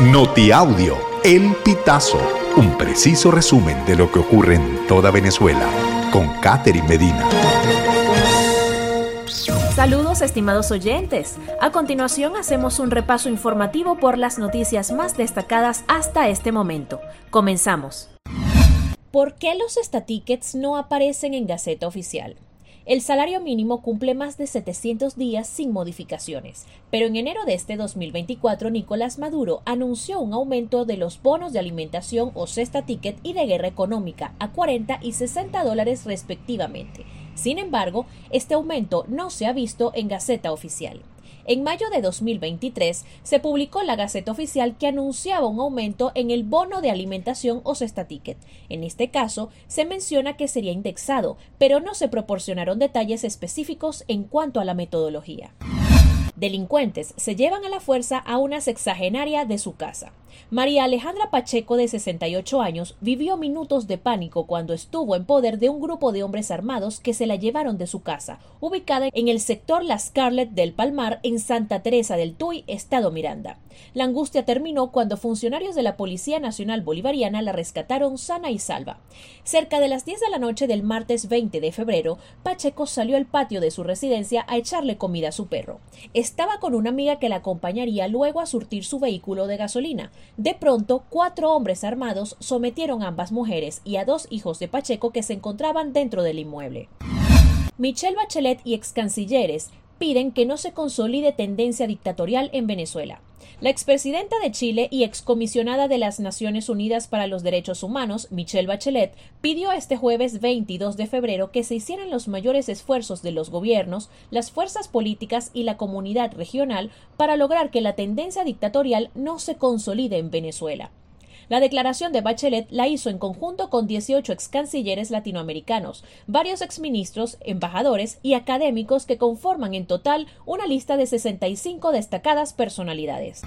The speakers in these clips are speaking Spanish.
Notiaudio, El Pitazo, un preciso resumen de lo que ocurre en toda Venezuela, con Catherine Medina. Saludos estimados oyentes. A continuación hacemos un repaso informativo por las noticias más destacadas hasta este momento. Comenzamos. ¿Por qué los statickets no aparecen en Gaceta Oficial? El salario mínimo cumple más de 700 días sin modificaciones, pero en enero de este 2024 Nicolás Maduro anunció un aumento de los bonos de alimentación o cesta ticket y de guerra económica a 40 y 60 dólares respectivamente. Sin embargo, este aumento no se ha visto en Gaceta Oficial. En mayo de 2023 se publicó la Gaceta Oficial que anunciaba un aumento en el bono de alimentación o cesta ticket. En este caso, se menciona que sería indexado, pero no se proporcionaron detalles específicos en cuanto a la metodología. Delincuentes se llevan a la fuerza a una sexagenaria de su casa. María Alejandra Pacheco, de 68 años, vivió minutos de pánico cuando estuvo en poder de un grupo de hombres armados que se la llevaron de su casa, ubicada en el sector La Scarlett del Palmar, en Santa Teresa del Tuy, Estado Miranda. La angustia terminó cuando funcionarios de la Policía Nacional Bolivariana la rescataron sana y salva. Cerca de las 10 de la noche del martes 20 de febrero, Pacheco salió al patio de su residencia a echarle comida a su perro. Estaba con una amiga que la acompañaría luego a surtir su vehículo de gasolina. De pronto, cuatro hombres armados sometieron a ambas mujeres y a dos hijos de Pacheco que se encontraban dentro del inmueble. Michelle Bachelet y ex cancilleres piden que no se consolide tendencia dictatorial en Venezuela. La expresidenta de Chile y excomisionada de las Naciones Unidas para los Derechos Humanos, Michelle Bachelet, pidió este jueves 22 de febrero que se hicieran los mayores esfuerzos de los gobiernos, las fuerzas políticas y la comunidad regional para lograr que la tendencia dictatorial no se consolide en Venezuela. La declaración de Bachelet la hizo en conjunto con 18 ex cancilleres latinoamericanos, varios exministros, embajadores y académicos que conforman en total una lista de 65 destacadas personalidades.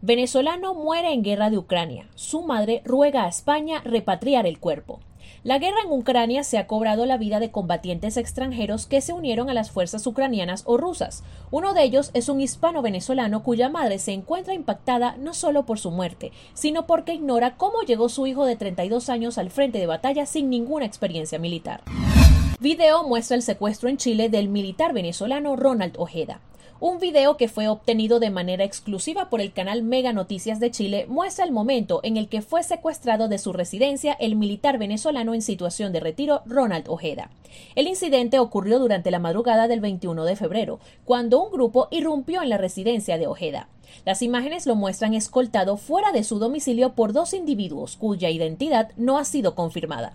Venezolano muere en guerra de Ucrania. Su madre ruega a España repatriar el cuerpo. La guerra en Ucrania se ha cobrado la vida de combatientes extranjeros que se unieron a las fuerzas ucranianas o rusas. Uno de ellos es un hispano-venezolano cuya madre se encuentra impactada no solo por su muerte, sino porque ignora cómo llegó su hijo de 32 años al frente de batalla sin ninguna experiencia militar. Video muestra el secuestro en Chile del militar venezolano Ronald Ojeda. Un video que fue obtenido de manera exclusiva por el canal Mega Noticias de Chile muestra el momento en el que fue secuestrado de su residencia el militar venezolano en situación de retiro Ronald Ojeda. El incidente ocurrió durante la madrugada del 21 de febrero, cuando un grupo irrumpió en la residencia de Ojeda. Las imágenes lo muestran escoltado fuera de su domicilio por dos individuos cuya identidad no ha sido confirmada.